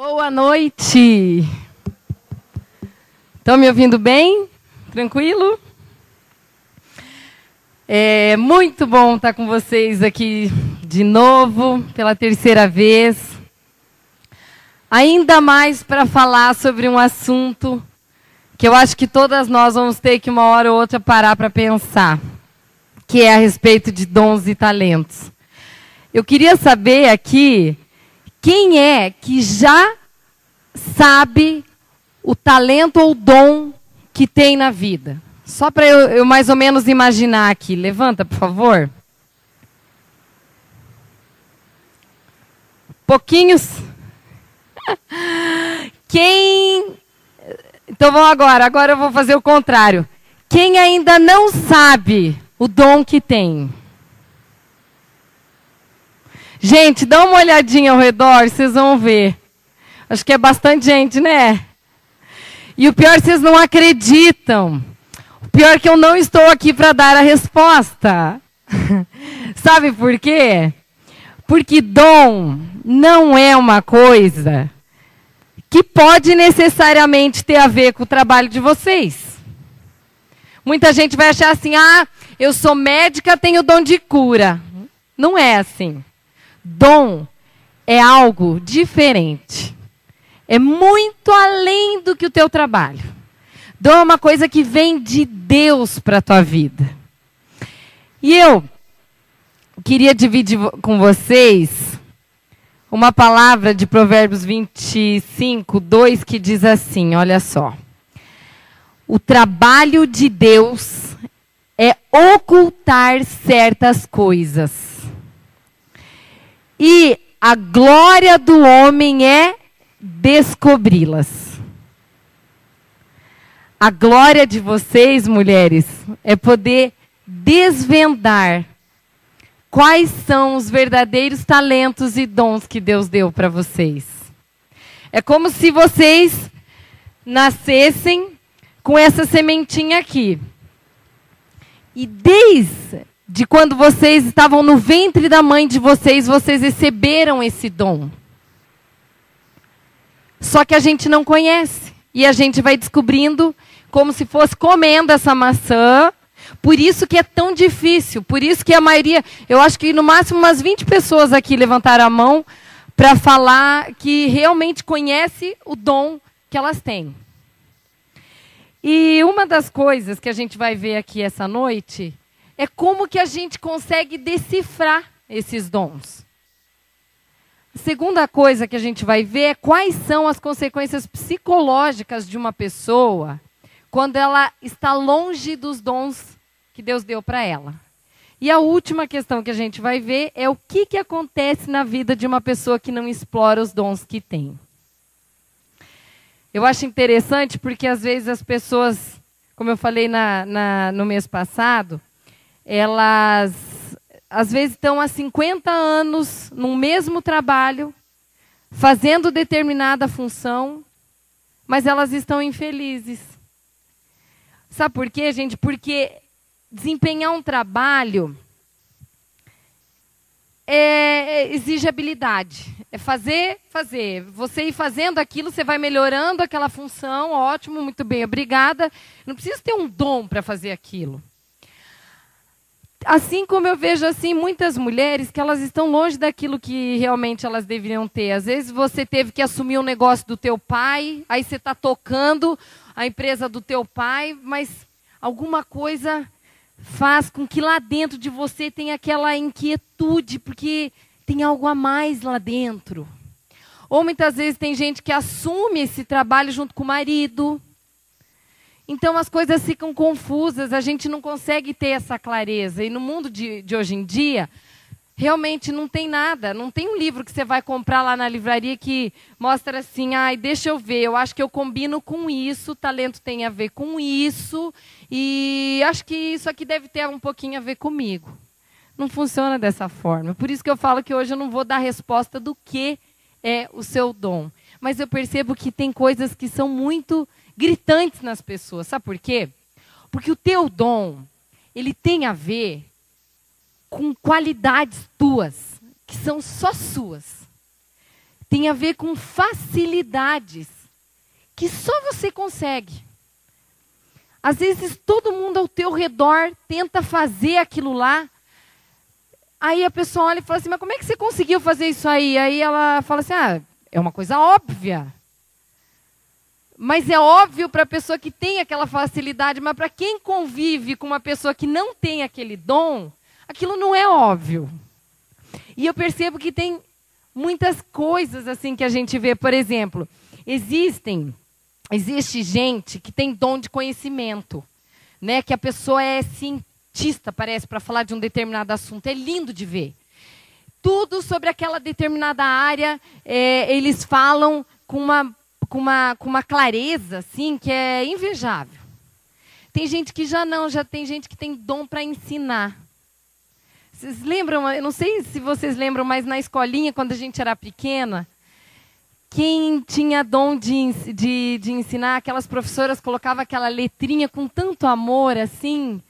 Boa noite. Estão me ouvindo bem? Tranquilo? É muito bom estar com vocês aqui de novo, pela terceira vez. Ainda mais para falar sobre um assunto que eu acho que todas nós vamos ter que uma hora ou outra parar para pensar, que é a respeito de dons e talentos. Eu queria saber aqui quem é que já sabe o talento ou dom que tem na vida? Só para eu, eu, mais ou menos imaginar aqui. Levanta, por favor. Pouquinhos. Quem. Então vamos agora. Agora eu vou fazer o contrário. Quem ainda não sabe o dom que tem? Gente, dá uma olhadinha ao redor, vocês vão ver. Acho que é bastante gente, né? E o pior, vocês não acreditam. O pior é que eu não estou aqui para dar a resposta. Sabe por quê? Porque dom não é uma coisa que pode necessariamente ter a ver com o trabalho de vocês. Muita gente vai achar assim: ah, eu sou médica, tenho dom de cura. Não é assim. Dom é algo diferente. É muito além do que o teu trabalho. Dom é uma coisa que vem de Deus para a tua vida. E eu queria dividir com vocês uma palavra de Provérbios 25, 2, que diz assim: olha só. O trabalho de Deus é ocultar certas coisas e a glória do homem é descobri-las. A glória de vocês, mulheres, é poder desvendar quais são os verdadeiros talentos e dons que Deus deu para vocês. É como se vocês nascessem com essa sementinha aqui. E desde de quando vocês estavam no ventre da mãe de vocês, vocês receberam esse dom. Só que a gente não conhece. E a gente vai descobrindo como se fosse comendo essa maçã. Por isso que é tão difícil. Por isso que a maioria, eu acho que no máximo umas 20 pessoas aqui levantaram a mão para falar que realmente conhece o dom que elas têm. E uma das coisas que a gente vai ver aqui essa noite é como que a gente consegue decifrar esses dons. A segunda coisa que a gente vai ver é quais são as consequências psicológicas de uma pessoa quando ela está longe dos dons que Deus deu para ela. E a última questão que a gente vai ver é o que, que acontece na vida de uma pessoa que não explora os dons que tem. Eu acho interessante porque às vezes as pessoas, como eu falei na, na, no mês passado, elas às vezes estão há 50 anos no mesmo trabalho, fazendo determinada função, mas elas estão infelizes. Sabe por quê, gente? Porque desempenhar um trabalho é, é, exige habilidade. É fazer, fazer. Você ir fazendo aquilo, você vai melhorando aquela função, ótimo, muito bem, obrigada. Não precisa ter um dom para fazer aquilo. Assim como eu vejo assim muitas mulheres que elas estão longe daquilo que realmente elas deveriam ter. Às vezes você teve que assumir um negócio do teu pai, aí você está tocando a empresa do teu pai, mas alguma coisa faz com que lá dentro de você tenha aquela inquietude, porque tem algo a mais lá dentro. Ou muitas vezes tem gente que assume esse trabalho junto com o marido, então as coisas ficam confusas, a gente não consegue ter essa clareza. E no mundo de, de hoje em dia, realmente não tem nada. Não tem um livro que você vai comprar lá na livraria que mostra assim, ai, deixa eu ver, eu acho que eu combino com isso, talento tem a ver com isso, e acho que isso aqui deve ter um pouquinho a ver comigo. Não funciona dessa forma. Por isso que eu falo que hoje eu não vou dar resposta do que é o seu dom. Mas eu percebo que tem coisas que são muito gritantes nas pessoas. Sabe por quê? Porque o teu dom, ele tem a ver com qualidades tuas, que são só suas. tem a ver com facilidades que só você consegue. Às vezes todo mundo ao teu redor tenta fazer aquilo lá. Aí a pessoa olha e fala assim: Mas como é que você conseguiu fazer isso aí? Aí ela fala assim: Ah, é uma coisa óbvia. Mas é óbvio para a pessoa que tem aquela facilidade, mas para quem convive com uma pessoa que não tem aquele dom, aquilo não é óbvio. E eu percebo que tem muitas coisas assim que a gente vê, por exemplo, existem existe gente que tem dom de conhecimento, né? Que a pessoa é cientista, parece, para falar de um determinado assunto. É lindo de ver. Tudo sobre aquela determinada área, é, eles falam com uma, com, uma, com uma clareza, assim, que é invejável. Tem gente que já não, já tem gente que tem dom para ensinar. Vocês lembram? Eu não sei se vocês lembram, mas na escolinha, quando a gente era pequena, quem tinha dom de, de, de ensinar, aquelas professoras colocavam aquela letrinha com tanto amor assim.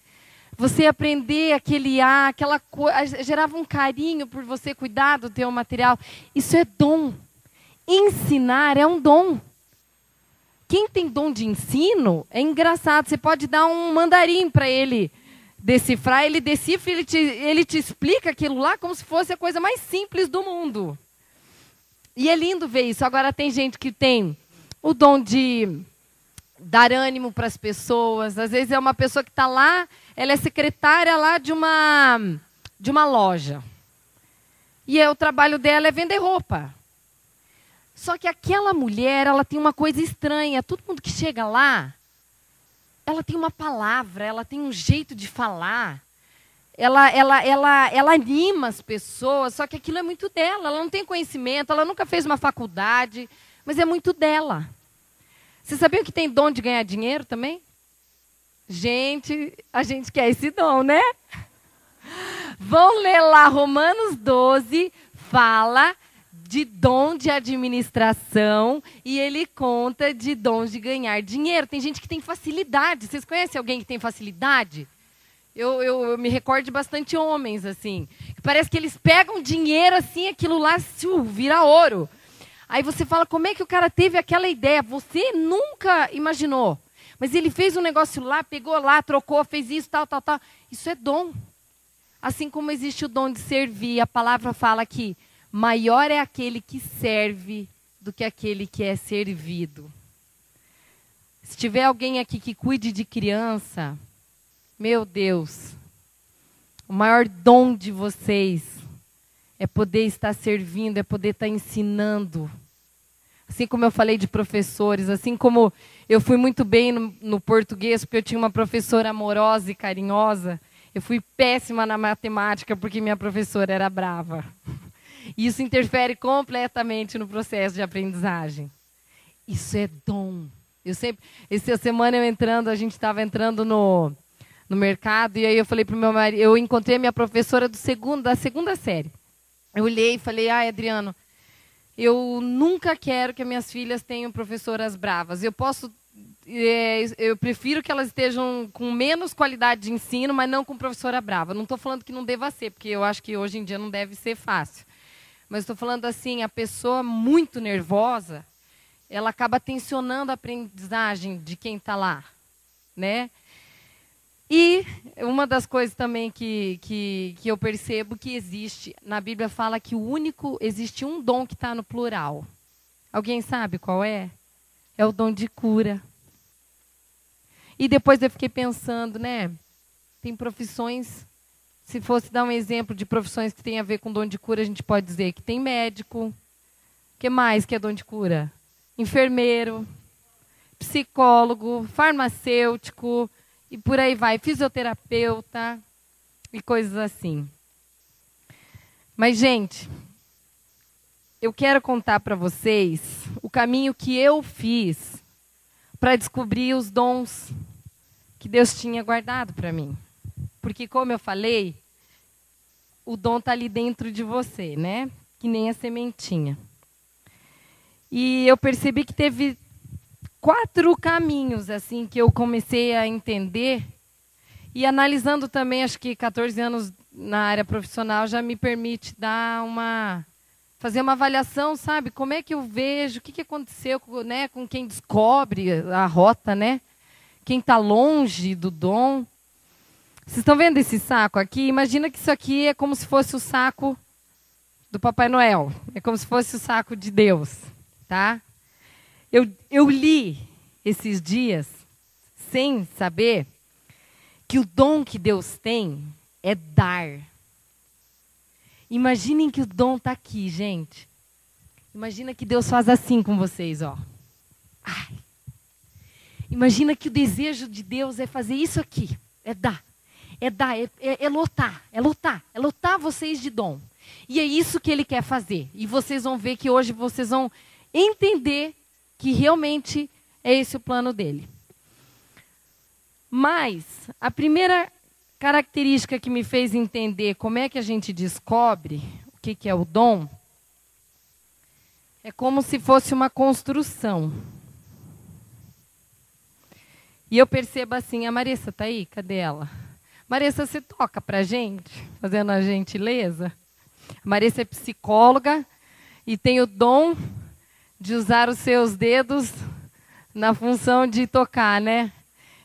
Você aprender aquele A, aquela coisa, gerava um carinho por você cuidar do teu material. Isso é dom. Ensinar é um dom. Quem tem dom de ensino é engraçado. Você pode dar um mandarim para ele decifrar, ele decifra, ele te, ele te explica aquilo lá como se fosse a coisa mais simples do mundo. E é lindo ver isso. Agora tem gente que tem o dom de dar ânimo para as pessoas. Às vezes é uma pessoa que está lá, ela é secretária lá de uma, de uma loja. E é, o trabalho dela é vender roupa. Só que aquela mulher, ela tem uma coisa estranha. Todo mundo que chega lá, ela tem uma palavra, ela tem um jeito de falar ela, ela, ela, ela anima as pessoas, só que aquilo é muito dela. Ela não tem conhecimento, ela nunca fez uma faculdade, mas é muito dela. Você sabia que tem dom de ganhar dinheiro também? Gente, a gente quer esse dom, né? Vão ler lá Romanos 12, fala de dom de administração e ele conta de dons de ganhar dinheiro. Tem gente que tem facilidade. Vocês conhecem alguém que tem facilidade? eu, eu, eu, me recordo de bastante homens, assim. Parece que eles pegam dinheiro assim, aquilo lá uh, vira ouro. Aí você fala, como é que o cara teve aquela ideia? Você nunca imaginou. Mas ele fez um negócio lá, pegou lá, trocou, fez isso, tal, tal, tal. Isso é dom. Assim como existe o dom de servir, a palavra fala que maior é aquele que serve do que aquele que é servido. Se tiver alguém aqui que cuide de criança, meu Deus, o maior dom de vocês é poder estar servindo, é poder estar ensinando. Assim como eu falei de professores, assim como eu fui muito bem no, no português, porque eu tinha uma professora amorosa e carinhosa, eu fui péssima na matemática porque minha professora era brava. Isso interfere completamente no processo de aprendizagem. Isso é dom. Eu sempre, essa semana eu entrando, a gente estava entrando no no mercado. E aí eu falei para o meu marido, eu encontrei a minha professora do segundo, da segunda série. Eu olhei e falei, ai, Adriano, eu nunca quero que minhas filhas tenham professoras bravas. Eu posso. É, eu prefiro que elas estejam com menos qualidade de ensino, mas não com professora brava. Não estou falando que não deva ser, porque eu acho que hoje em dia não deve ser fácil. Mas estou falando assim, a pessoa muito nervosa, ela acaba tensionando a aprendizagem de quem está lá, né? E uma das coisas também que, que, que eu percebo que existe, na Bíblia fala que o único, existe um dom que está no plural. Alguém sabe qual é? É o dom de cura. E depois eu fiquei pensando, né? Tem profissões, se fosse dar um exemplo de profissões que tem a ver com dom de cura, a gente pode dizer que tem médico. que mais que é dom de cura? Enfermeiro, psicólogo, farmacêutico, e por aí vai, fisioterapeuta e coisas assim. Mas, gente, eu quero contar para vocês o caminho que eu fiz para descobrir os dons que Deus tinha guardado para mim. Porque, como eu falei, o dom está ali dentro de você, né? Que nem a sementinha. E eu percebi que teve quatro caminhos assim que eu comecei a entender e analisando também, acho que 14 anos na área profissional já me permite dar uma fazer uma avaliação, sabe? Como é que eu vejo, o que, que aconteceu né, com quem descobre a rota, né? Quem está longe do dom. Vocês estão vendo esse saco aqui? Imagina que isso aqui é como se fosse o saco do Papai Noel. É como se fosse o saco de Deus, tá? Eu, eu li esses dias, sem saber, que o dom que Deus tem é dar. Imaginem que o dom está aqui, gente. Imagina que Deus faz assim com vocês, ó. Ai. Imagina que o desejo de Deus é fazer isso aqui, é dar, é dar, é, é, é lotar, é lotar, é lotar vocês de dom. E é isso que Ele quer fazer. E vocês vão ver que hoje vocês vão entender que realmente é esse o plano dele. Mas a primeira característica que me fez entender como é que a gente descobre o que, que é o dom é como se fosse uma construção. E eu percebo assim, a Marissa tá aí? Cadê ela? Marissa, você toca pra gente, fazendo a gentileza? A Marissa é psicóloga e tem o dom de usar os seus dedos na função de tocar, né?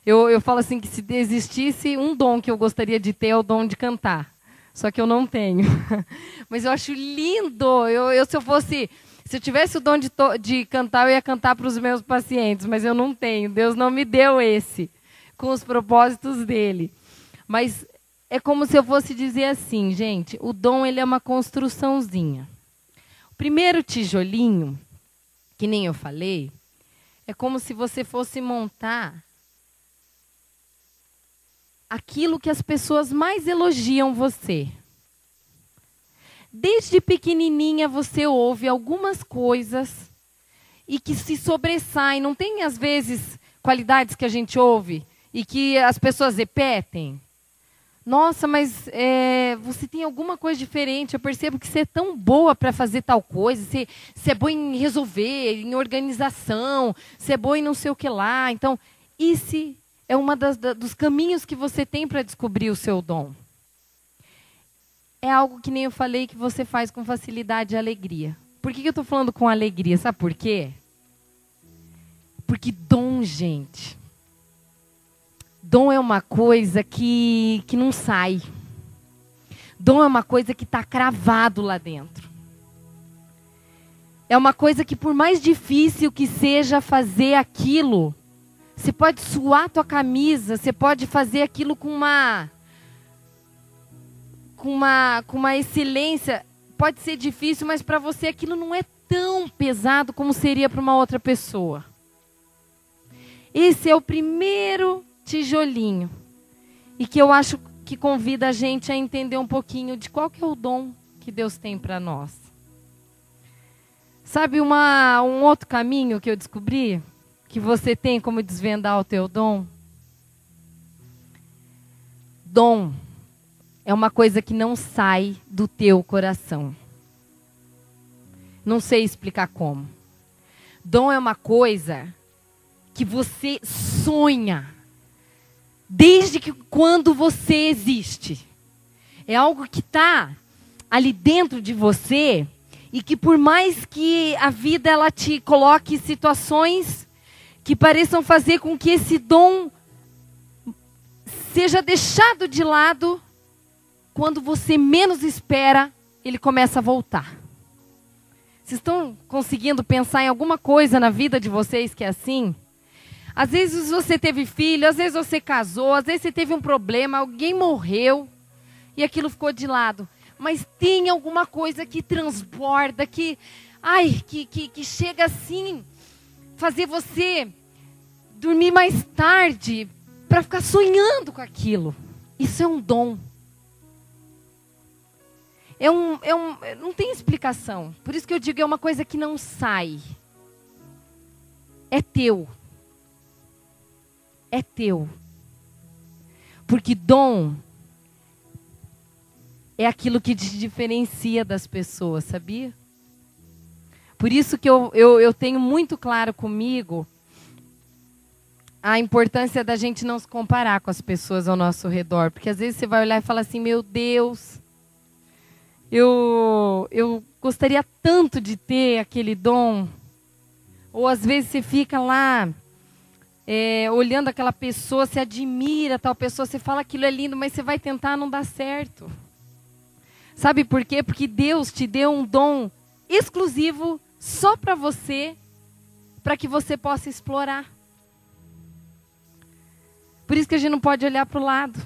Eu, eu falo assim que se existisse um dom que eu gostaria de ter é o dom de cantar. Só que eu não tenho. Mas eu acho lindo. Eu, eu se eu fosse, se eu tivesse o dom de, de cantar, eu ia cantar para os meus pacientes. Mas eu não tenho. Deus não me deu esse, com os propósitos dele. Mas é como se eu fosse dizer assim, gente. O dom ele é uma construçãozinha. O primeiro tijolinho, que nem eu falei, é como se você fosse montar aquilo que as pessoas mais elogiam você. Desde pequenininha você ouve algumas coisas e que se sobressaem. Não tem, às vezes, qualidades que a gente ouve e que as pessoas repetem? Nossa, mas é, você tem alguma coisa diferente. Eu percebo que você é tão boa para fazer tal coisa. Você, você é boa em resolver, em organização. Você é boa em não sei o que lá. Então, e se é um dos caminhos que você tem para descobrir o seu dom. É algo que nem eu falei que você faz com facilidade e alegria. Por que eu estou falando com alegria? Sabe por quê? Porque dom, gente. Dom é uma coisa que, que não sai. Dom é uma coisa que está cravado lá dentro. É uma coisa que, por mais difícil que seja fazer aquilo, você pode suar tua camisa, você pode fazer aquilo com uma com uma com uma excelência. Pode ser difícil, mas para você aquilo não é tão pesado como seria para uma outra pessoa. Esse é o primeiro tijolinho. E que eu acho que convida a gente a entender um pouquinho de qual que é o dom que Deus tem para nós. Sabe uma, um outro caminho que eu descobri? que você tem como desvendar o teu dom? Dom é uma coisa que não sai do teu coração. Não sei explicar como. Dom é uma coisa que você sonha desde que quando você existe. É algo que está ali dentro de você e que por mais que a vida ela te coloque situações que pareçam fazer com que esse dom seja deixado de lado, quando você menos espera, ele começa a voltar. Vocês estão conseguindo pensar em alguma coisa na vida de vocês que é assim? Às vezes você teve filho, às vezes você casou, às vezes você teve um problema, alguém morreu e aquilo ficou de lado. Mas tem alguma coisa que transborda, que, ai, que, que, que chega assim fazer você dormir mais tarde para ficar sonhando com aquilo. Isso é um dom. É um, é um, não tem explicação. Por isso que eu digo é uma coisa que não sai. É teu. É teu. Porque dom é aquilo que te diferencia das pessoas, sabia? Por isso que eu, eu, eu tenho muito claro comigo a importância da gente não se comparar com as pessoas ao nosso redor. Porque às vezes você vai olhar e falar assim: meu Deus, eu, eu gostaria tanto de ter aquele dom. Ou às vezes você fica lá é, olhando aquela pessoa, se admira tal pessoa, você fala aquilo é lindo, mas você vai tentar, não dá certo. Sabe por quê? Porque Deus te deu um dom exclusivo só para você, para que você possa explorar. Por isso que a gente não pode olhar para o lado.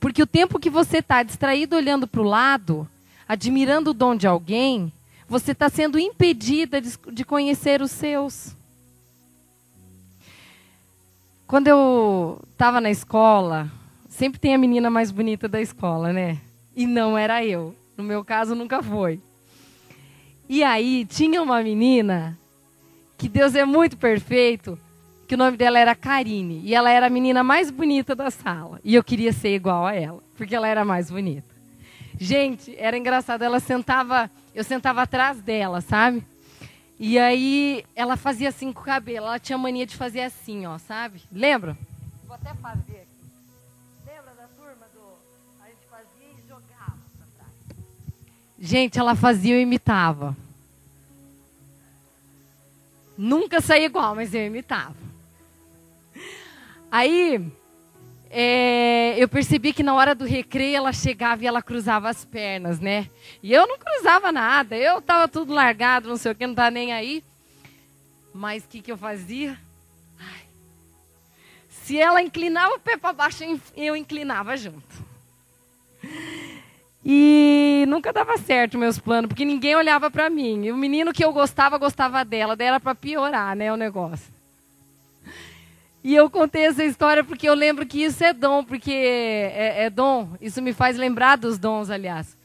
Porque o tempo que você está distraído olhando para o lado, admirando o dom de alguém, você está sendo impedida de, de conhecer os seus. Quando eu estava na escola, sempre tem a menina mais bonita da escola, né? E não era eu. No meu caso, nunca foi. E aí, tinha uma menina que Deus é muito perfeito, que o nome dela era Karine. E ela era a menina mais bonita da sala. E eu queria ser igual a ela, porque ela era mais bonita. Gente, era engraçado. Ela sentava, eu sentava atrás dela, sabe? E aí ela fazia assim com o cabelo. Ela tinha mania de fazer assim, ó, sabe? Lembra? Vou até fazer aqui. Lembra da turma do. A gente fazia e jogava pra trás. Gente, ela fazia e imitava. Nunca saía igual, mas eu imitava. Aí é, eu percebi que na hora do recreio ela chegava e ela cruzava as pernas, né? E eu não cruzava nada, eu tava tudo largado, não sei o que, não tava nem aí. Mas o que, que eu fazia? Ai. Se ela inclinava o pé para baixo, eu inclinava junto. E nunca dava certo meus planos, porque ninguém olhava para mim. E o menino que eu gostava, gostava dela, daí era para piorar, né, o negócio. E eu contei essa história porque eu lembro que isso é dom, porque é, é dom. Isso me faz lembrar dos dons, aliás.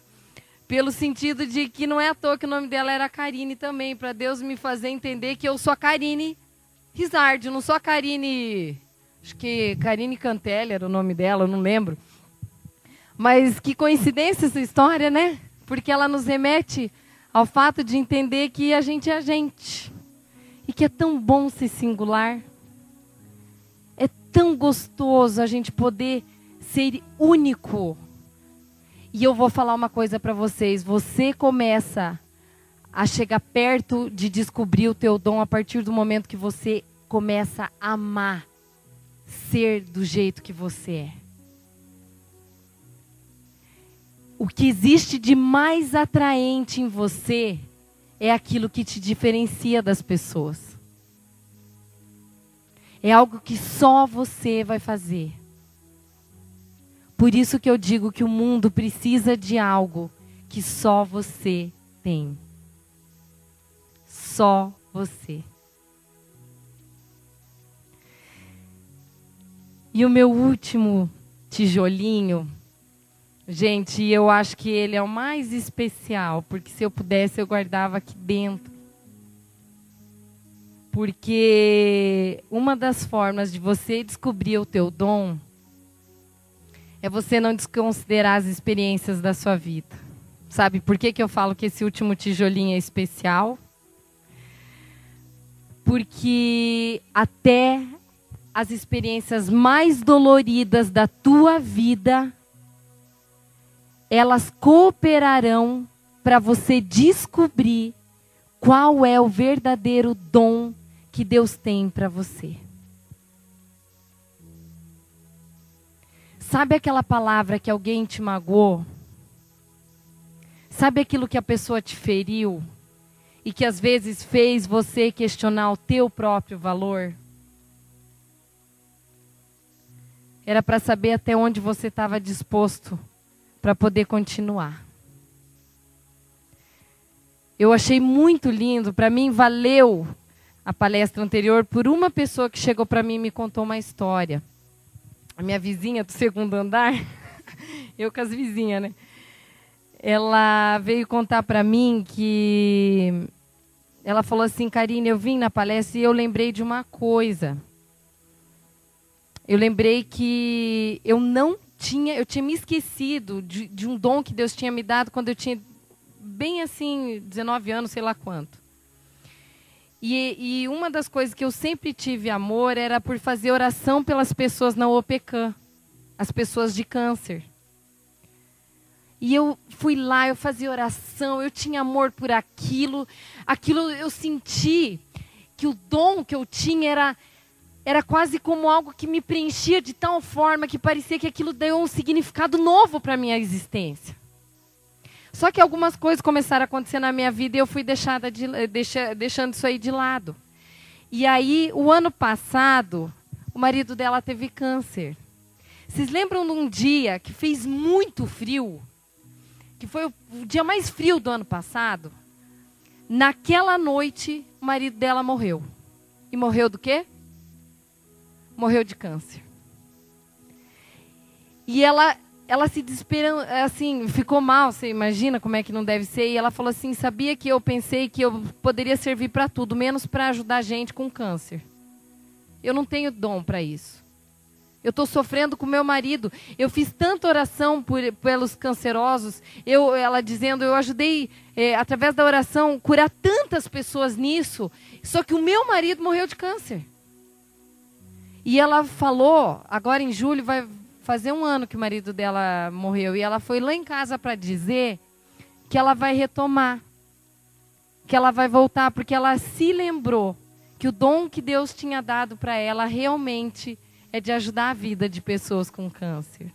Pelo sentido de que não é à toa que o nome dela era Karine também, para Deus me fazer entender que eu sou a Karine Rizard, não sou a Karine. Acho que Karine Cantelli era o nome dela, eu não lembro. Mas que coincidência essa história, né? Porque ela nos remete ao fato de entender que a gente é a gente. E que é tão bom ser singular tão gostoso a gente poder ser único. E eu vou falar uma coisa para vocês: você começa a chegar perto de descobrir o teu dom a partir do momento que você começa a amar ser do jeito que você é. O que existe de mais atraente em você é aquilo que te diferencia das pessoas. É algo que só você vai fazer. Por isso que eu digo que o mundo precisa de algo que só você tem. Só você. E o meu último tijolinho, gente, eu acho que ele é o mais especial, porque se eu pudesse eu guardava aqui dentro. Porque uma das formas de você descobrir o teu dom é você não desconsiderar as experiências da sua vida. Sabe por que, que eu falo que esse último tijolinho é especial? Porque até as experiências mais doloridas da tua vida, elas cooperarão para você descobrir qual é o verdadeiro dom que Deus tem para você. Sabe aquela palavra que alguém te magoou? Sabe aquilo que a pessoa te feriu e que às vezes fez você questionar o teu próprio valor? Era para saber até onde você estava disposto para poder continuar. Eu achei muito lindo, para mim valeu a palestra anterior por uma pessoa que chegou para mim e me contou uma história. A minha vizinha do segundo andar, eu com as vizinhas, né? Ela veio contar para mim que ela falou assim, Karine, eu vim na palestra e eu lembrei de uma coisa. Eu lembrei que eu não tinha, eu tinha me esquecido de, de um dom que Deus tinha me dado quando eu tinha bem assim, 19 anos, sei lá quanto. E, e, uma das coisas que eu sempre tive amor era por fazer oração pelas pessoas na OPECAM, as pessoas de câncer. E eu fui lá, eu fazia oração, eu tinha amor por aquilo. Aquilo eu senti que o dom que eu tinha era era quase como algo que me preenchia de tal forma que parecia que aquilo deu um significado novo para a minha existência. Só que algumas coisas começaram a acontecer na minha vida e eu fui deixada de, deixa, deixando isso aí de lado. E aí, o ano passado, o marido dela teve câncer. Vocês lembram de um dia que fez muito frio? Que foi o dia mais frio do ano passado? Naquela noite, o marido dela morreu. E morreu do quê? morreu de câncer. E ela, ela se desesperou, assim, ficou mal, você imagina como é que não deve ser. E ela falou assim: sabia que eu pensei que eu poderia servir para tudo, menos para ajudar gente com câncer. Eu não tenho dom para isso. Eu estou sofrendo com meu marido. Eu fiz tanta oração por, pelos cancerosos. Eu, ela dizendo, eu ajudei é, através da oração curar tantas pessoas nisso. Só que o meu marido morreu de câncer. E ela falou, agora em julho vai fazer um ano que o marido dela morreu. E ela foi lá em casa para dizer que ela vai retomar, que ela vai voltar, porque ela se lembrou que o dom que Deus tinha dado para ela realmente é de ajudar a vida de pessoas com câncer.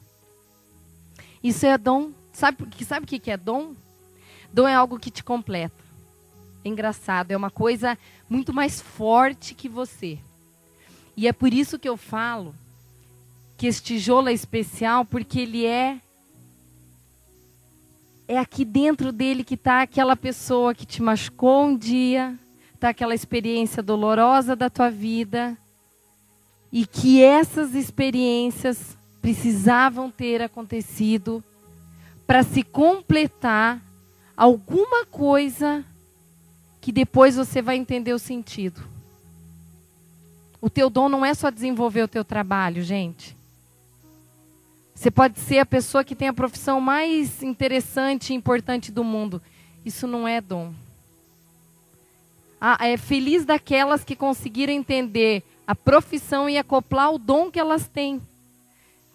Isso é dom. Sabe, sabe o que é dom? Dom é algo que te completa. É engraçado, é uma coisa muito mais forte que você. E é por isso que eu falo que esse tijolo é especial, porque ele é. É aqui dentro dele que está aquela pessoa que te machucou um dia, está aquela experiência dolorosa da tua vida, e que essas experiências precisavam ter acontecido para se completar alguma coisa que depois você vai entender o sentido. O teu dom não é só desenvolver o teu trabalho, gente. Você pode ser a pessoa que tem a profissão mais interessante e importante do mundo. Isso não é dom. Ah, é feliz daquelas que conseguiram entender a profissão e acoplar o dom que elas têm.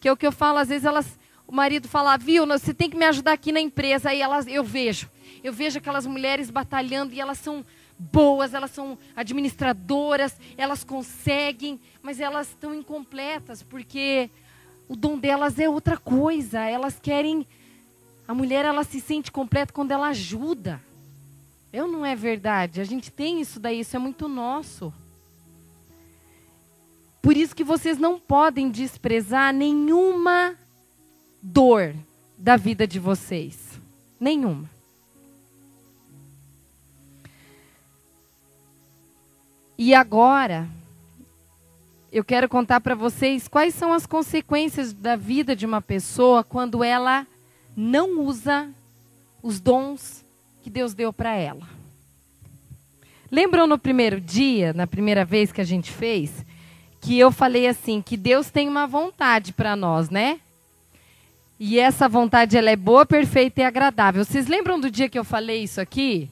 Que é o que eu falo, às vezes elas, o marido fala, viu, você tem que me ajudar aqui na empresa. Aí elas, eu vejo, eu vejo aquelas mulheres batalhando e elas são boas, elas são administradoras, elas conseguem, mas elas estão incompletas porque o dom delas é outra coisa. Elas querem a mulher ela se sente completa quando ela ajuda. Eu não é verdade. A gente tem isso daí, isso é muito nosso. Por isso que vocês não podem desprezar nenhuma dor da vida de vocês. Nenhuma. E agora, eu quero contar para vocês quais são as consequências da vida de uma pessoa quando ela não usa os dons que Deus deu para ela. Lembram no primeiro dia, na primeira vez que a gente fez, que eu falei assim, que Deus tem uma vontade para nós, né? E essa vontade ela é boa, perfeita e agradável. Vocês lembram do dia que eu falei isso aqui?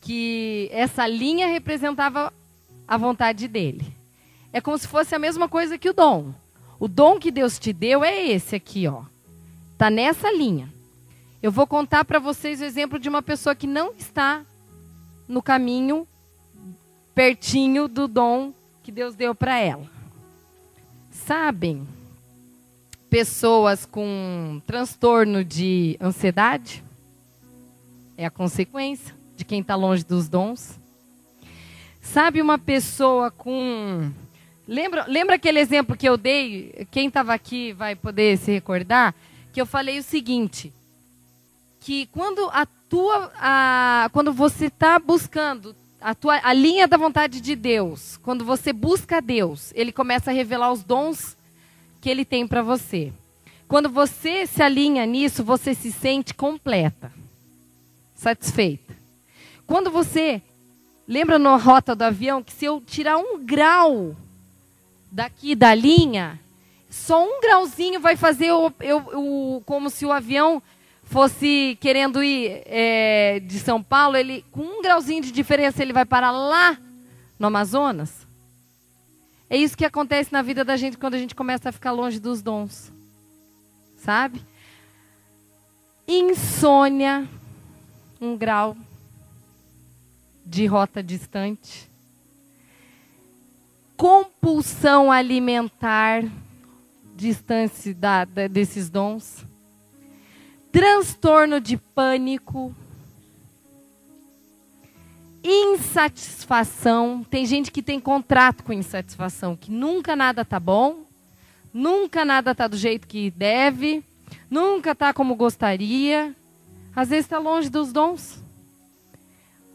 Que essa linha representava a vontade dele. É como se fosse a mesma coisa que o dom. O dom que Deus te deu é esse aqui, ó. Tá nessa linha. Eu vou contar para vocês o exemplo de uma pessoa que não está no caminho pertinho do dom que Deus deu para ela. Sabem, pessoas com transtorno de ansiedade é a consequência de quem está longe dos dons. Sabe uma pessoa com. Lembra, lembra aquele exemplo que eu dei? Quem estava aqui vai poder se recordar? Que eu falei o seguinte: que quando a tua. A, quando você está buscando a, tua, a linha da vontade de Deus, quando você busca Deus, Ele começa a revelar os dons que Ele tem para você. Quando você se alinha nisso, você se sente completa, satisfeita. Quando você Lembra na rota do avião que se eu tirar um grau daqui da linha, só um grauzinho vai fazer o, eu, o, como se o avião fosse querendo ir é, de São Paulo, ele com um grauzinho de diferença ele vai parar lá no Amazonas. É isso que acontece na vida da gente quando a gente começa a ficar longe dos dons, sabe? insônia, um grau de rota distante, compulsão alimentar, distância da, da, desses dons, transtorno de pânico, insatisfação. Tem gente que tem contrato com insatisfação, que nunca nada tá bom, nunca nada tá do jeito que deve, nunca tá como gostaria. Às vezes está longe dos dons.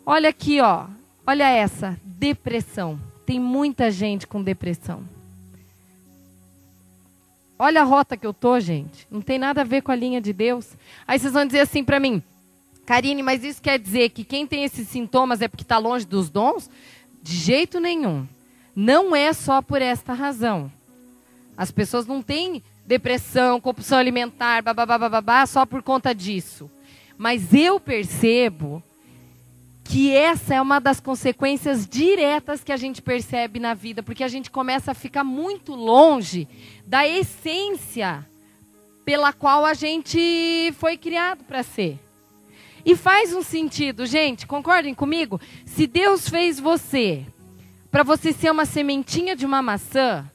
Olha aqui, ó. Olha essa, depressão. Tem muita gente com depressão. Olha a rota que eu tô, gente. Não tem nada a ver com a linha de Deus. Aí vocês vão dizer assim para mim: Karine, mas isso quer dizer que quem tem esses sintomas é porque está longe dos dons? De jeito nenhum. Não é só por esta razão. As pessoas não têm depressão, compulsão alimentar, babá, só por conta disso. Mas eu percebo que essa é uma das consequências diretas que a gente percebe na vida, porque a gente começa a ficar muito longe da essência pela qual a gente foi criado para ser. E faz um sentido, gente, concordem comigo? Se Deus fez você para você ser uma sementinha de uma maçã,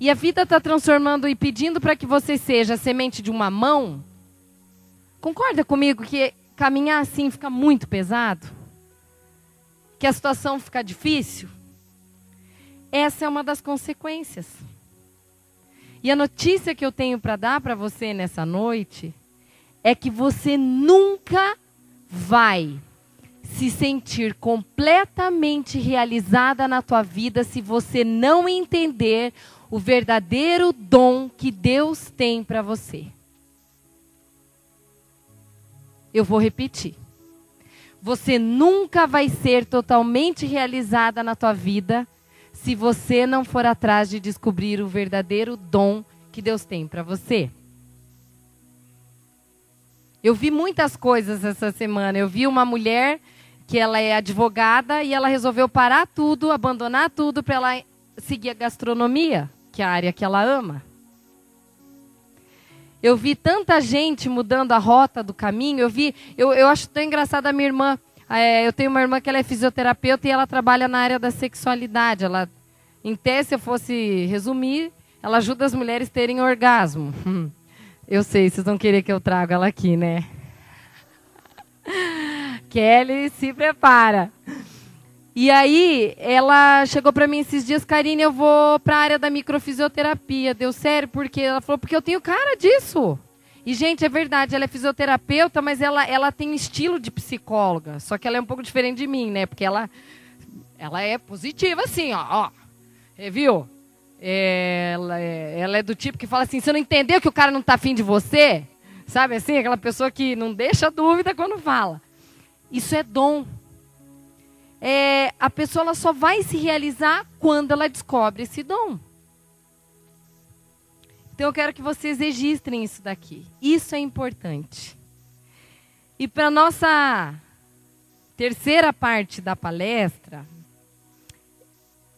e a vida está transformando e pedindo para que você seja a semente de uma mão, concorda comigo que caminhar assim fica muito pesado? Que a situação fica difícil? Essa é uma das consequências. E a notícia que eu tenho para dar para você nessa noite é que você nunca vai se sentir completamente realizada na tua vida se você não entender o verdadeiro dom que Deus tem para você. Eu vou repetir. Você nunca vai ser totalmente realizada na tua vida se você não for atrás de descobrir o verdadeiro dom que Deus tem para você. Eu vi muitas coisas essa semana. Eu vi uma mulher que ela é advogada e ela resolveu parar tudo, abandonar tudo para ela seguir a gastronomia, que é a área que ela ama. Eu vi tanta gente mudando a rota do caminho. Eu vi, eu, eu acho tão engraçado a minha irmã. É, eu tenho uma irmã que ela é fisioterapeuta e ela trabalha na área da sexualidade. Ela, em tese, se eu fosse resumir, ela ajuda as mulheres a terem orgasmo. Eu sei, vocês vão querer que eu traga ela aqui, né? Kelly, se prepara. E aí, ela chegou para mim esses dias, Karine, eu vou para a área da microfisioterapia. Deu sério? Porque ela falou, porque eu tenho cara disso. E, gente, é verdade, ela é fisioterapeuta, mas ela, ela tem estilo de psicóloga. Só que ela é um pouco diferente de mim, né? Porque ela, ela é positiva, assim, ó. ó. Viu? Ela é, ela é do tipo que fala assim: você não entendeu que o cara não está afim de você? Sabe assim? Aquela pessoa que não deixa dúvida quando fala. Isso é dom. É, a pessoa ela só vai se realizar quando ela descobre esse dom. Então eu quero que vocês registrem isso daqui. Isso é importante. E para nossa terceira parte da palestra,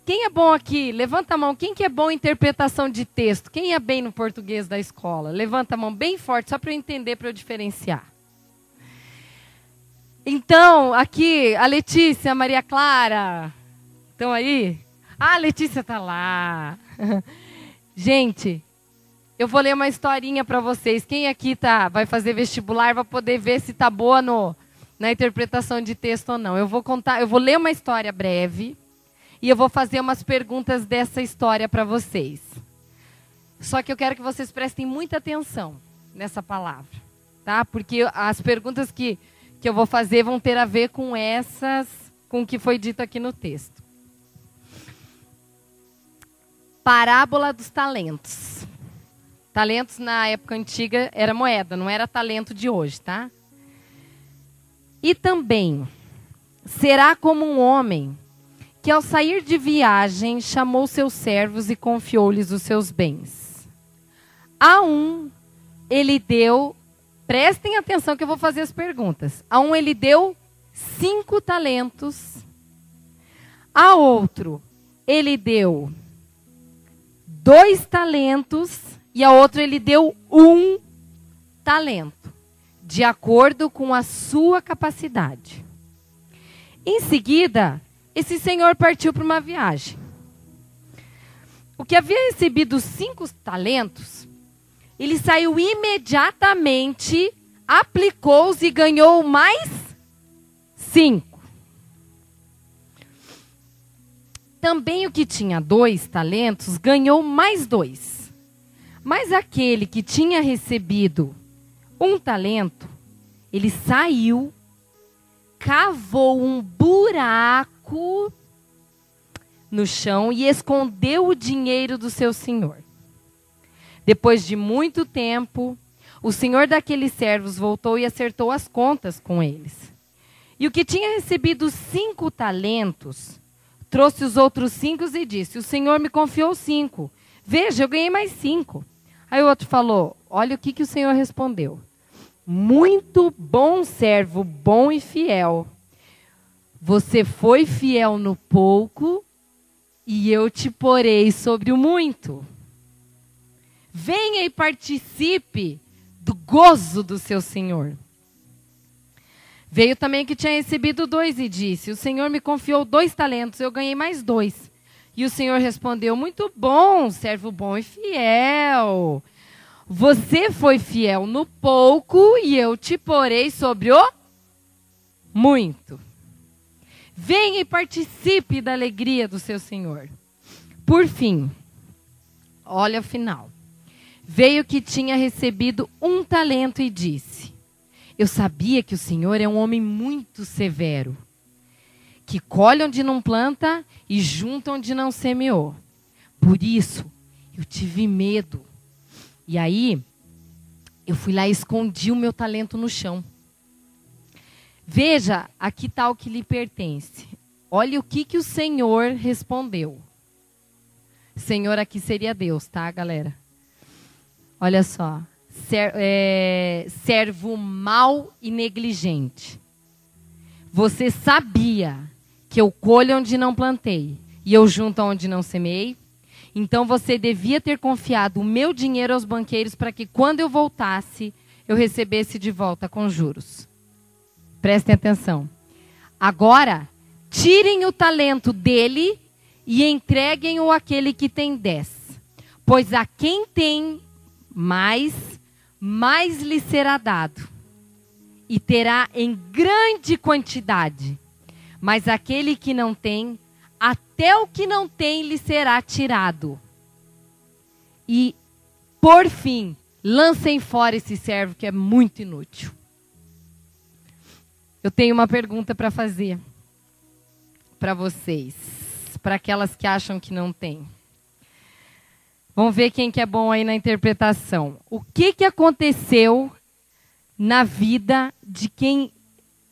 quem é bom aqui? Levanta a mão. Quem que é bom em interpretação de texto? Quem é bem no português da escola? Levanta a mão bem forte, só para eu entender, para eu diferenciar. Então, aqui, a Letícia, a Maria Clara. Estão aí? Ah, a Letícia está lá. Gente, eu vou ler uma historinha para vocês. Quem aqui tá, vai fazer vestibular vai poder ver se está boa no, na interpretação de texto ou não. Eu vou contar, eu vou ler uma história breve e eu vou fazer umas perguntas dessa história para vocês. Só que eu quero que vocês prestem muita atenção nessa palavra, tá? Porque as perguntas que, que eu vou fazer vão ter a ver com essas, com o que foi dito aqui no texto. Parábola dos talentos. Talentos na época antiga era moeda, não era talento de hoje, tá? E também, será como um homem que ao sair de viagem chamou seus servos e confiou-lhes os seus bens. A um ele deu, prestem atenção que eu vou fazer as perguntas. A um ele deu cinco talentos, a outro ele deu dois talentos e a outro ele deu um talento. de acordo com a sua capacidade. Em seguida, esse senhor partiu para uma viagem. O que havia recebido cinco talentos, ele saiu imediatamente, aplicou-os e ganhou mais cinco. Também o que tinha dois talentos ganhou mais dois. Mas aquele que tinha recebido um talento, ele saiu, cavou um buraco no chão e escondeu o dinheiro do seu senhor. Depois de muito tempo, o senhor daqueles servos voltou e acertou as contas com eles. E o que tinha recebido cinco talentos, trouxe os outros cinco e disse: O senhor me confiou cinco. Veja, eu ganhei mais cinco. Aí o outro falou: Olha o que, que o senhor respondeu. Muito bom servo, bom e fiel. Você foi fiel no pouco e eu te porei sobre o muito. Venha e participe do gozo do seu Senhor. Veio também que tinha recebido dois e disse: O Senhor me confiou dois talentos, eu ganhei mais dois. E o Senhor respondeu: Muito bom, servo bom e fiel. Você foi fiel no pouco e eu te porei sobre o muito. Venha e participe da alegria do seu Senhor. Por fim, olha o final. Veio que tinha recebido um talento e disse: Eu sabia que o Senhor é um homem muito severo, que colhe onde não planta e junta onde não semeou. Por isso, eu tive medo e aí, eu fui lá e escondi o meu talento no chão. Veja, aqui está o que lhe pertence. Olha o que, que o Senhor respondeu. Senhor aqui seria Deus, tá, galera? Olha só. Ser, é, servo mau e negligente. Você sabia que eu colho onde não plantei e eu junto onde não semei? Então você devia ter confiado o meu dinheiro aos banqueiros para que quando eu voltasse, eu recebesse de volta com juros. Prestem atenção. Agora, tirem o talento dele e entreguem-o àquele que tem dez. Pois a quem tem mais, mais lhe será dado. E terá em grande quantidade. Mas aquele que não tem, até o que não tem lhe será tirado. E, por fim, lancem fora esse servo que é muito inútil. Eu tenho uma pergunta para fazer para vocês, para aquelas que acham que não tem. Vamos ver quem que é bom aí na interpretação. O que, que aconteceu na vida de quem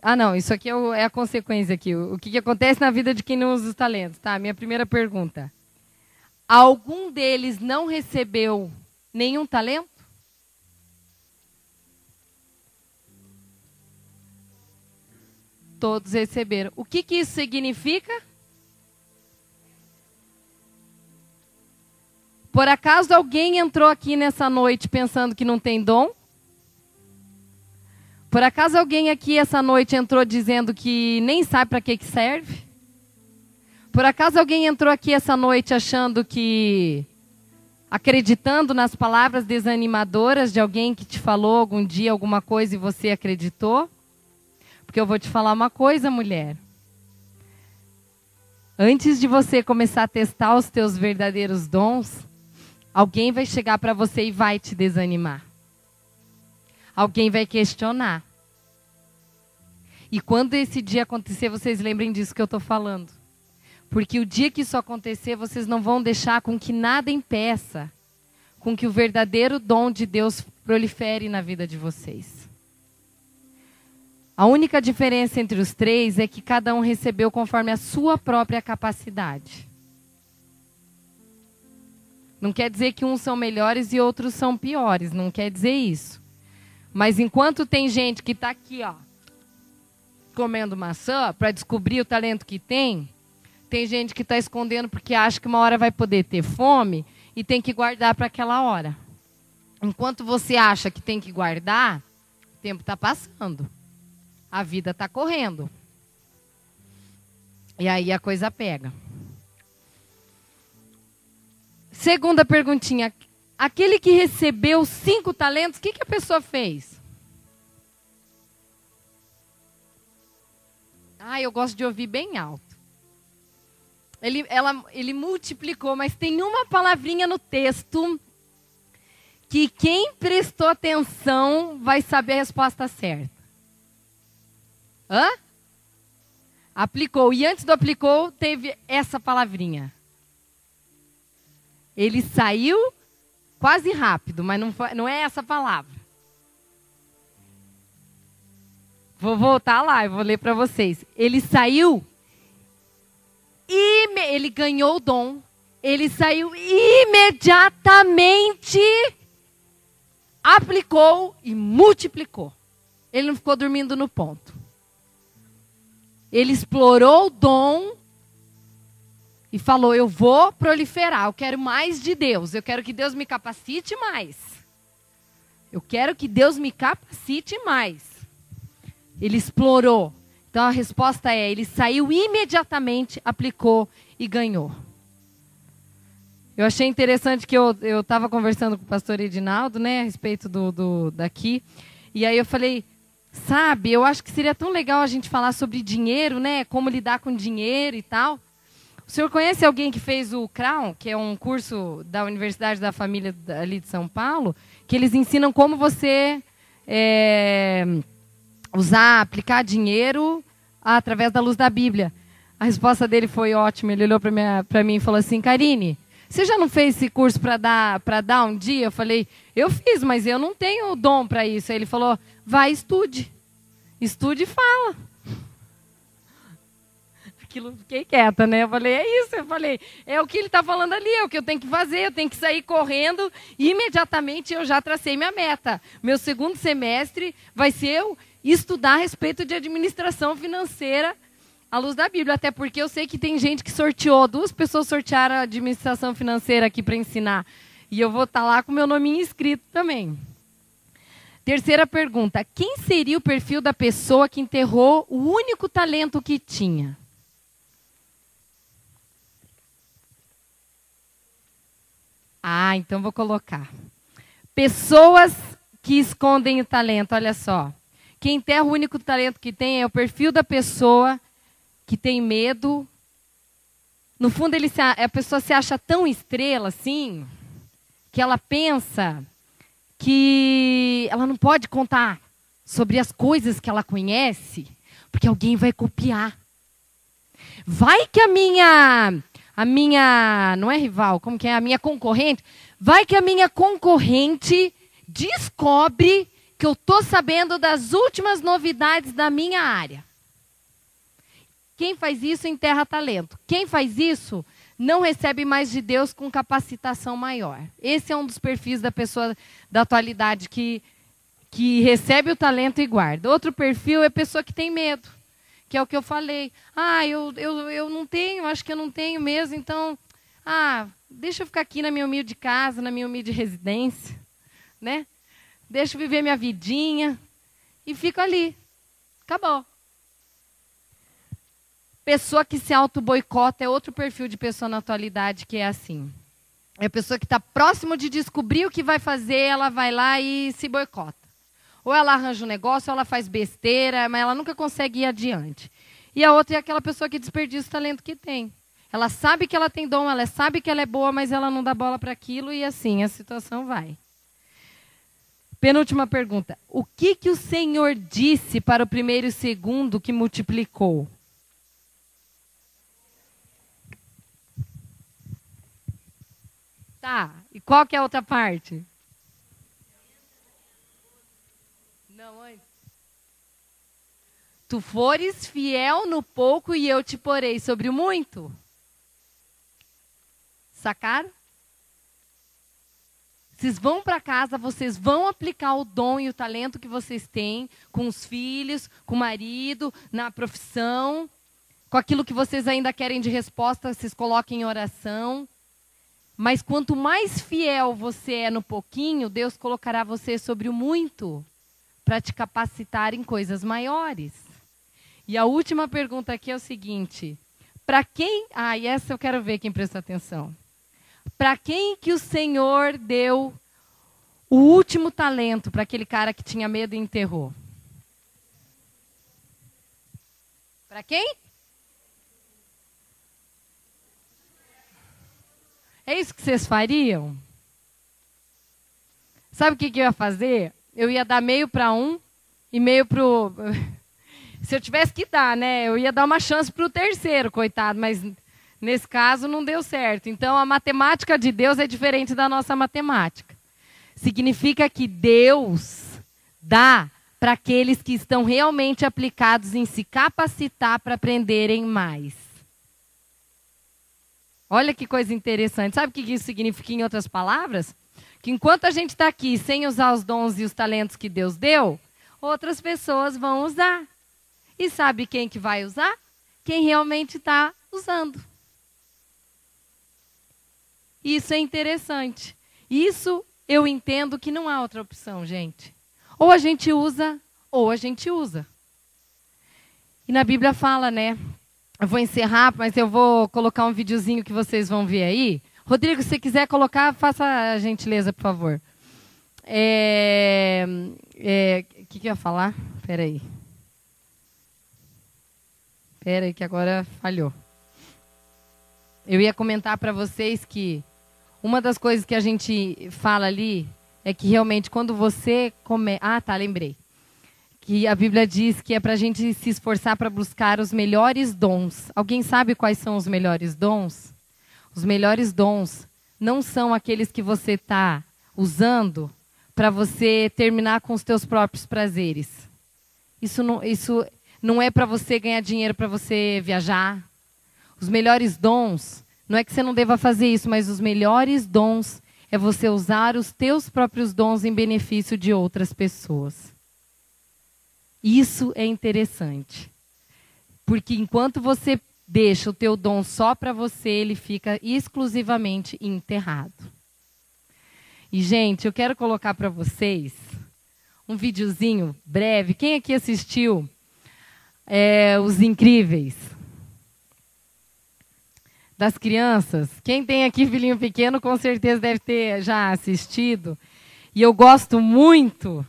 ah, não, isso aqui é, é a consequência aqui. O, o que, que acontece na vida de quem não usa os talentos, tá? Minha primeira pergunta. Algum deles não recebeu nenhum talento? Todos receberam. O que, que isso significa? Por acaso alguém entrou aqui nessa noite pensando que não tem dom? Por acaso alguém aqui essa noite entrou dizendo que nem sabe para que, que serve? Por acaso alguém entrou aqui essa noite achando que. acreditando nas palavras desanimadoras de alguém que te falou algum dia alguma coisa e você acreditou? Porque eu vou te falar uma coisa, mulher. Antes de você começar a testar os teus verdadeiros dons, alguém vai chegar para você e vai te desanimar alguém vai questionar. E quando esse dia acontecer, vocês lembrem disso que eu estou falando. Porque o dia que isso acontecer, vocês não vão deixar com que nada impeça com que o verdadeiro dom de Deus prolifere na vida de vocês. A única diferença entre os três é que cada um recebeu conforme a sua própria capacidade. Não quer dizer que uns são melhores e outros são piores, não quer dizer isso. Mas enquanto tem gente que está aqui, ó, comendo maçã para descobrir o talento que tem, tem gente que está escondendo porque acha que uma hora vai poder ter fome e tem que guardar para aquela hora. Enquanto você acha que tem que guardar, tempo está passando. A vida está correndo. E aí a coisa pega. Segunda perguntinha. Aquele que recebeu cinco talentos, o que, que a pessoa fez? Ah, eu gosto de ouvir bem alto. Ele, ela, ele multiplicou, mas tem uma palavrinha no texto que quem prestou atenção vai saber a resposta certa. Hã? Aplicou. E antes do aplicou, teve essa palavrinha. Ele saiu quase rápido, mas não, foi, não é essa palavra. Vou voltar lá, eu vou ler para vocês. Ele saiu e ele ganhou o dom. Ele saiu imediatamente, aplicou e multiplicou. Ele não ficou dormindo no ponto. Ele explorou o dom e falou: Eu vou proliferar, eu quero mais de Deus, eu quero que Deus me capacite mais. Eu quero que Deus me capacite mais. Ele explorou. Então a resposta é: ele saiu imediatamente, aplicou e ganhou. Eu achei interessante que eu estava conversando com o pastor Edinaldo, né, a respeito do, do, daqui. E aí eu falei, sabe, eu acho que seria tão legal a gente falar sobre dinheiro, né? Como lidar com dinheiro e tal. O senhor conhece alguém que fez o Crown, que é um curso da Universidade da Família ali de São Paulo, que eles ensinam como você é, usar, aplicar dinheiro através da luz da Bíblia. A resposta dele foi ótima. Ele olhou para mim e falou assim: Karine, você já não fez esse curso para dar, dar um dia? Eu falei: Eu fiz, mas eu não tenho dom para isso. Aí ele falou: Vai, estude. Estude e fala aquilo, fiquei quieta, né? Eu falei, é isso. Eu falei, é o que ele está falando ali, é o que eu tenho que fazer. Eu tenho que sair correndo. E imediatamente eu já tracei minha meta. Meu segundo semestre vai ser eu estudar a respeito de administração financeira à luz da Bíblia. Até porque eu sei que tem gente que sorteou, duas pessoas sortearam a administração financeira aqui para ensinar. E eu vou estar tá lá com meu nome inscrito também. Terceira pergunta: quem seria o perfil da pessoa que enterrou o único talento que tinha? Ah, então vou colocar. Pessoas que escondem o talento, olha só. Quem enterra o único talento que tem é o perfil da pessoa que tem medo. No fundo, ele se, a pessoa se acha tão estrela assim, que ela pensa que ela não pode contar sobre as coisas que ela conhece, porque alguém vai copiar. Vai que a minha a minha, não é rival, como que é? A minha concorrente, vai que a minha concorrente descobre que eu estou sabendo das últimas novidades da minha área. Quem faz isso enterra talento. Quem faz isso não recebe mais de Deus com capacitação maior. Esse é um dos perfis da pessoa da atualidade que, que recebe o talento e guarda. Outro perfil é pessoa que tem medo que é o que eu falei. Ah, eu, eu, eu não tenho, acho que eu não tenho mesmo, então, ah, deixa eu ficar aqui na minha humilde casa, na minha humilde residência, né? Deixa eu viver minha vidinha e fico ali. Acabou. Pessoa que se auto-boicota é outro perfil de pessoa na atualidade que é assim. É a pessoa que está próximo de descobrir o que vai fazer, ela vai lá e se boicota. Ou ela arranja um negócio, ou ela faz besteira, mas ela nunca consegue ir adiante. E a outra é aquela pessoa que desperdiça o talento que tem. Ela sabe que ela tem dom, ela sabe que ela é boa, mas ela não dá bola para aquilo e assim a situação vai. Penúltima pergunta. O que, que o Senhor disse para o primeiro e segundo que multiplicou? Tá. E qual que é a outra parte? Tu fores fiel no pouco e eu te porei sobre o muito. Sacaram? Vocês vão para casa, vocês vão aplicar o dom e o talento que vocês têm com os filhos, com o marido, na profissão, com aquilo que vocês ainda querem de resposta, vocês coloquem em oração. Mas quanto mais fiel você é no pouquinho, Deus colocará você sobre o muito. para te capacitar em coisas maiores. E a última pergunta aqui é o seguinte: para quem. Ah, e essa eu quero ver quem presta atenção. Para quem que o Senhor deu o último talento para aquele cara que tinha medo e enterrou? Para quem? É isso que vocês fariam? Sabe o que, que eu ia fazer? Eu ia dar meio para um e meio para o. Se eu tivesse que dar, né? Eu ia dar uma chance para o terceiro, coitado, mas nesse caso não deu certo. Então a matemática de Deus é diferente da nossa matemática. Significa que Deus dá para aqueles que estão realmente aplicados em se capacitar para aprenderem mais. Olha que coisa interessante. Sabe o que isso significa em outras palavras? Que enquanto a gente está aqui sem usar os dons e os talentos que Deus deu, outras pessoas vão usar. E sabe quem que vai usar? Quem realmente está usando. Isso é interessante. Isso eu entendo que não há outra opção, gente. Ou a gente usa, ou a gente usa. E na Bíblia fala, né? Eu vou encerrar, mas eu vou colocar um videozinho que vocês vão ver aí. Rodrigo, se quiser colocar, faça a gentileza, por favor. É, é, o que, que eu ia falar? Espera aí. Espera aí, que agora falhou. Eu ia comentar para vocês que uma das coisas que a gente fala ali é que realmente quando você come... Ah, tá, lembrei que a Bíblia diz que é para a gente se esforçar para buscar os melhores dons. Alguém sabe quais são os melhores dons? Os melhores dons não são aqueles que você está usando para você terminar com os teus próprios prazeres. Isso não, isso não é para você ganhar dinheiro para você viajar. Os melhores dons, não é que você não deva fazer isso, mas os melhores dons é você usar os teus próprios dons em benefício de outras pessoas. Isso é interessante. Porque enquanto você deixa o teu dom só para você, ele fica exclusivamente enterrado. E gente, eu quero colocar para vocês um videozinho breve. Quem aqui assistiu é, Os Incríveis? Das crianças? Quem tem aqui filhinho pequeno, com certeza deve ter já assistido. E eu gosto muito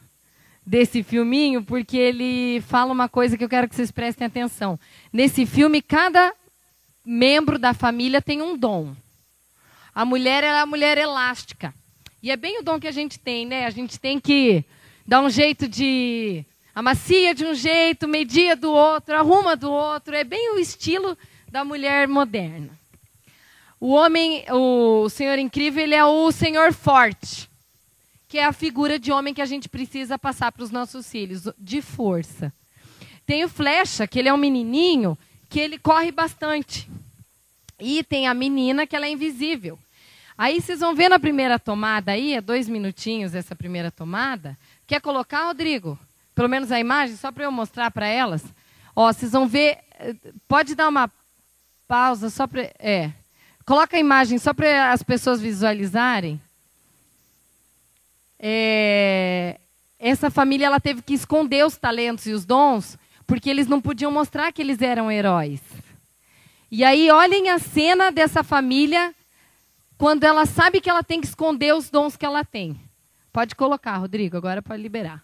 desse filminho, porque ele fala uma coisa que eu quero que vocês prestem atenção. Nesse filme, cada membro da família tem um dom. A mulher é a mulher elástica. E é bem o dom que a gente tem, né? A gente tem que dar um jeito de. Amacia de um jeito, media do outro, arruma do outro. É bem o estilo da mulher moderna. O homem, o Senhor incrível, ele é o Senhor forte que é a figura de homem que a gente precisa passar para os nossos filhos, de força. Tem o Flecha, que ele é um menininho, que ele corre bastante. E tem a menina, que ela é invisível. Aí vocês vão ver na primeira tomada aí, é dois minutinhos essa primeira tomada. Quer colocar, Rodrigo? Pelo menos a imagem, só para eu mostrar para elas. Ó, vocês vão ver. Eh, pode dar uma pausa só para. É. Coloca a imagem só para as pessoas visualizarem é, essa família ela teve que esconder os talentos e os dons, porque eles não podiam mostrar que eles eram heróis. E aí, olhem a cena dessa família quando ela sabe que ela tem que esconder os dons que ela tem. Pode colocar, Rodrigo, agora pode liberar.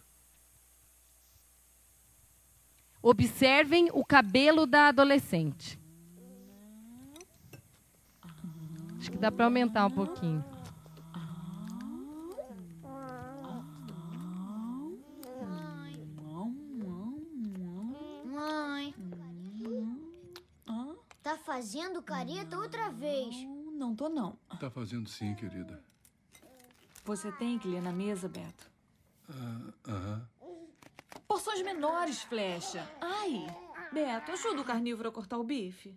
Observem o cabelo da adolescente. Acho que dá para aumentar um pouquinho. Tá fazendo careta outra vez. Não, tô não. Tá fazendo sim, querida. Você tem que ler na mesa, Beto. Ah, Aham. Porções menores, flecha. Ai! Beto, ajuda o carnívoro a cortar o bife.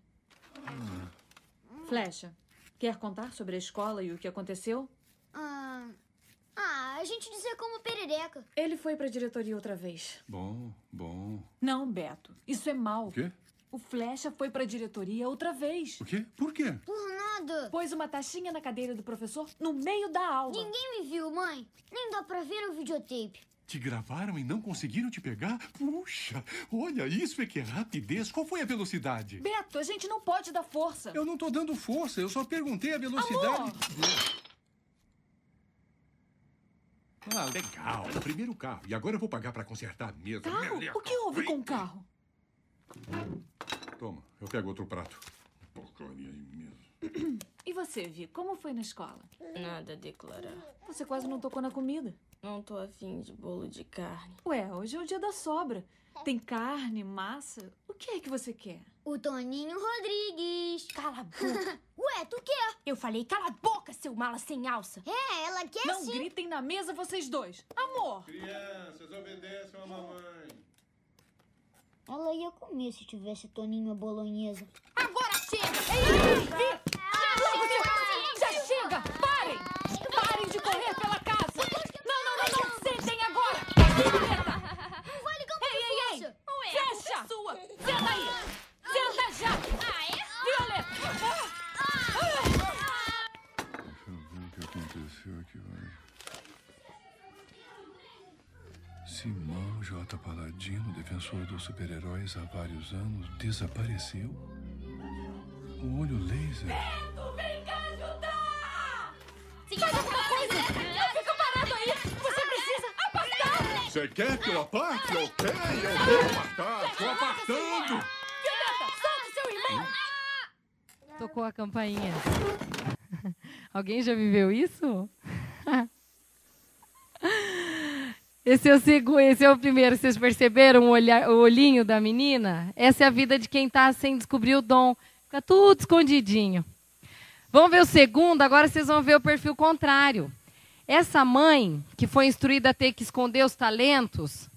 Flecha, quer contar sobre a escola e o que aconteceu? Ah, ah, a gente dizer como perereca. Ele foi pra diretoria outra vez. Bom, bom. Não, Beto, isso é mal. O quê? O Flecha foi pra diretoria outra vez. O quê? Por quê? Por nada. Pôs uma taxinha na cadeira do professor no meio da aula. Ninguém me viu, mãe. Nem dá pra ver o videotape. Te gravaram e não conseguiram te pegar? Puxa, olha, isso é que é rapidez. Qual foi a velocidade? Beto, a gente não pode dar força. Eu não tô dando força, eu só perguntei a velocidade. Ah, legal. O primeiro carro. E agora eu vou pagar pra consertar a mesa. Carro? O que houve com o carro? Toma, eu pego outro prato. Porcaria imensa. E você, Vi, como foi na escola? Nada a declarar. Você quase não tocou na comida. Não tô afim de bolo de carne. Ué, hoje é o dia da sobra. Tem carne, massa. O que é que você quer? O Toninho Rodrigues. Cala a boca. Ué, tu quer? Eu falei, cala a boca, seu mala sem alça. É, ela quer Não sim. gritem na mesa vocês dois. Amor! Crianças, obedeçam a mamãe. Ela ia comer se tivesse Toninho bolonhesa. Agora chega! Já Simão J. Paladino, defensor dos super-heróis há vários anos, desapareceu. O olho laser. Vem cá ajudar! Sim, Faz alguma coisa! Não fica parado aí! Você precisa apartar! Você quer que eu aparte? Ok, eu vou apartar. Tô apartando. Violeta, solta seu irmão! Tocou a campainha. Alguém já viveu isso? Esse é o segundo, esse é o primeiro. Vocês perceberam o, olhar, o olhinho da menina? Essa é a vida de quem está sem descobrir o dom. Fica tudo escondidinho. Vamos ver o segundo, agora vocês vão ver o perfil contrário. Essa mãe, que foi instruída a ter que esconder os talentos,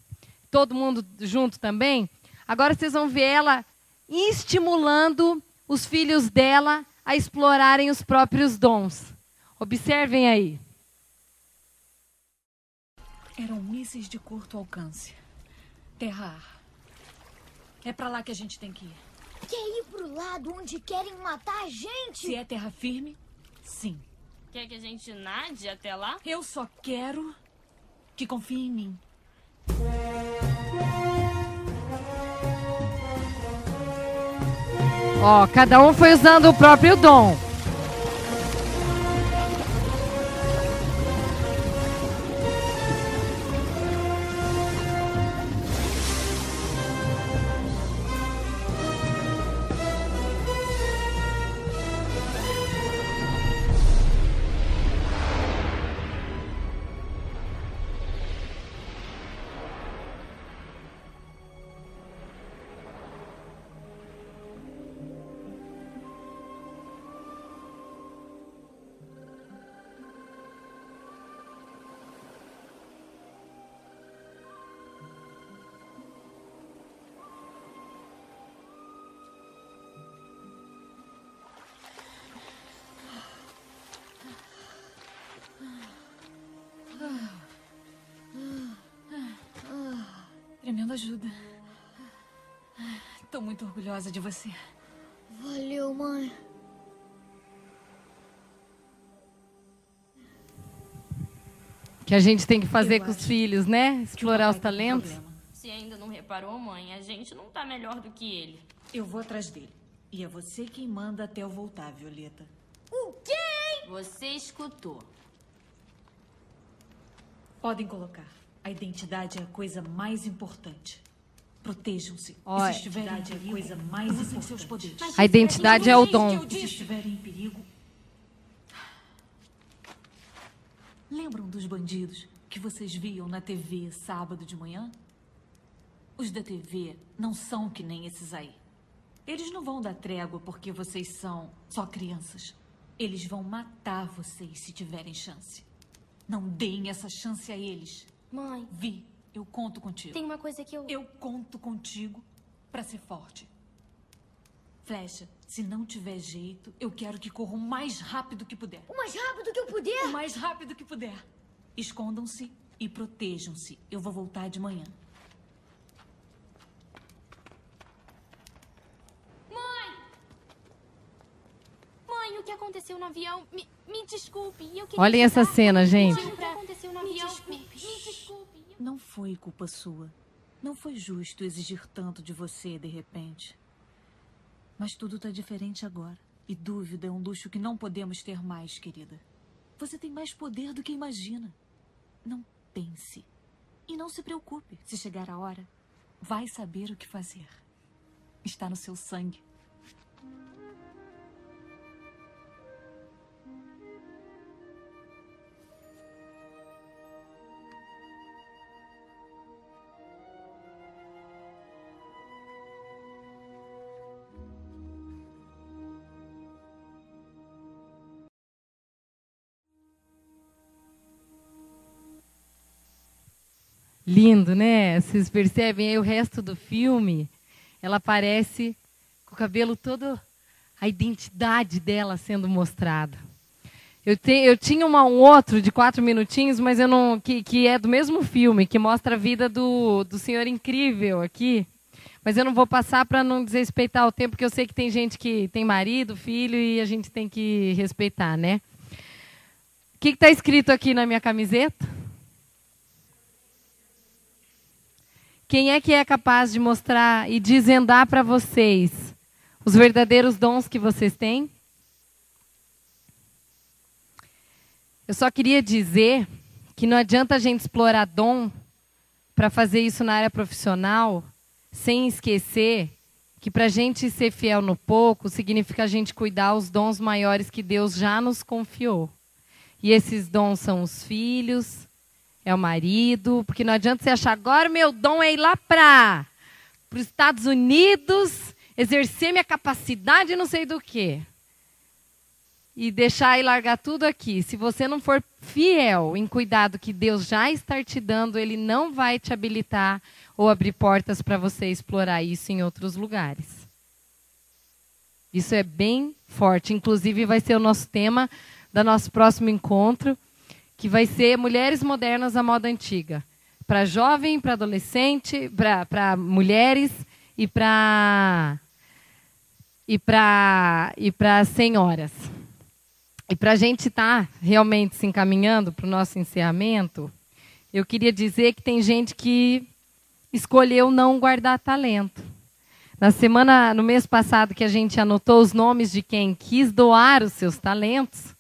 todo mundo junto também, agora vocês vão ver ela estimulando os filhos dela a explorarem os próprios dons. Observem aí. Eram mísseis de curto alcance. Terra-ar. É pra lá que a gente tem que ir. Quer ir pro lado onde querem matar a gente? Se é terra firme, sim. Quer que a gente nade até lá? Eu só quero que confie em mim. Ó, cada um foi usando o próprio dom. Orgulhosa de você. Valeu, mãe. Que a gente tem que fazer Eu com os filhos, né? Explorar os talentos. Se ainda não reparou, mãe, a gente não tá melhor do que ele. Eu vou atrás dele. E é você quem manda até eu voltar, Violeta. O quê? Você escutou. Podem colocar. A identidade é a coisa mais importante. Protejam-se. Olha. E se estiverem em perigo, é a coisa mais importante. seus poderes. A identidade é o dom. Se estiverem em perigo... Lembram dos bandidos que vocês viam na TV sábado de manhã? Os da TV não são que nem esses aí. Eles não vão dar trégua porque vocês são só crianças. Eles vão matar vocês se tiverem chance. Não deem essa chance a eles. Mãe, Vi, eu conto contigo. tem uma coisa que eu. Eu conto contigo pra ser forte. Flecha, se não tiver jeito, eu quero que corra o mais rápido que puder. O mais rápido que eu puder. O mais rápido que puder. Escondam-se e protejam-se. Eu vou voltar de manhã. Mãe! Mãe, o que aconteceu no avião? Me, me desculpe. Eu queria Olhem essa cena, gente. O que aconteceu no avião? Me, me desculpe. Não foi culpa sua. Não foi justo exigir tanto de você de repente. Mas tudo está diferente agora. E dúvida é um luxo que não podemos ter mais, querida. Você tem mais poder do que imagina. Não pense. E não se preocupe. Se chegar a hora, vai saber o que fazer. Está no seu sangue. Lindo, né? Vocês percebem aí o resto do filme? Ela aparece com o cabelo todo, a identidade dela sendo mostrada. Eu, te, eu tinha uma, um outro de quatro minutinhos, mas eu não, que, que é do mesmo filme, que mostra a vida do, do Senhor Incrível aqui. Mas eu não vou passar para não desrespeitar o tempo, porque eu sei que tem gente que tem marido, filho, e a gente tem que respeitar, né? O que está escrito aqui na minha camiseta? Quem é que é capaz de mostrar e desvendar para vocês os verdadeiros dons que vocês têm? Eu só queria dizer que não adianta a gente explorar dom para fazer isso na área profissional, sem esquecer que para a gente ser fiel no pouco significa a gente cuidar os dons maiores que Deus já nos confiou. E esses dons são os filhos, é o marido, porque não adianta você achar agora meu dom é ir lá para os Estados Unidos, exercer minha capacidade não sei do que. E deixar e largar tudo aqui. Se você não for fiel em cuidado que Deus já está te dando, Ele não vai te habilitar ou abrir portas para você explorar isso em outros lugares. Isso é bem forte. Inclusive, vai ser o nosso tema do nosso próximo encontro que vai ser Mulheres Modernas à Moda Antiga. Para jovem, para adolescente, para mulheres e para e para e para senhoras. E para a gente estar tá realmente se encaminhando para o nosso encerramento, eu queria dizer que tem gente que escolheu não guardar talento. Na semana, no mês passado, que a gente anotou os nomes de quem quis doar os seus talentos,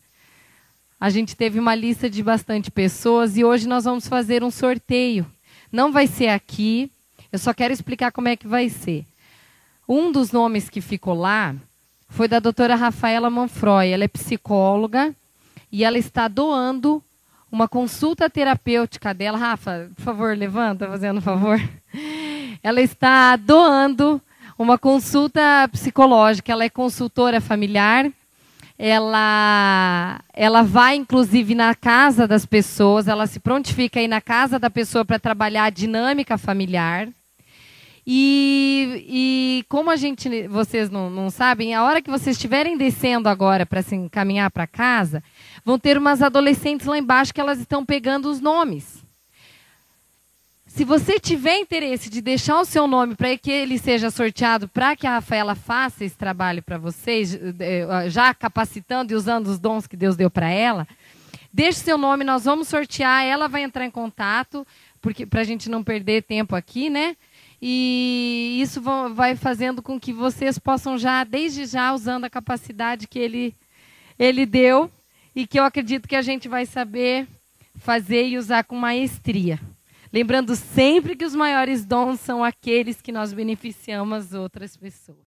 a gente teve uma lista de bastante pessoas e hoje nós vamos fazer um sorteio. Não vai ser aqui, eu só quero explicar como é que vai ser. Um dos nomes que ficou lá foi da doutora Rafaela Manfroy. Ela é psicóloga e ela está doando uma consulta terapêutica dela. Rafa, por favor, levanta, fazendo um favor. Ela está doando uma consulta psicológica. Ela é consultora familiar ela, ela vai inclusive na casa das pessoas, ela se prontifica aí na casa da pessoa para trabalhar a dinâmica familiar. E, e como a gente, vocês não, não sabem, a hora que vocês estiverem descendo agora para se encaminhar para casa, vão ter umas adolescentes lá embaixo que elas estão pegando os nomes. Se você tiver interesse de deixar o seu nome para que ele seja sorteado, para que a Rafaela faça esse trabalho para vocês, eh, já capacitando e usando os dons que Deus deu para ela, deixe seu nome, nós vamos sortear, ela vai entrar em contato, porque para a gente não perder tempo aqui, né? E isso vai fazendo com que vocês possam já, desde já, usando a capacidade que ele, ele deu e que eu acredito que a gente vai saber fazer e usar com maestria. Lembrando sempre que os maiores dons são aqueles que nós beneficiamos outras pessoas.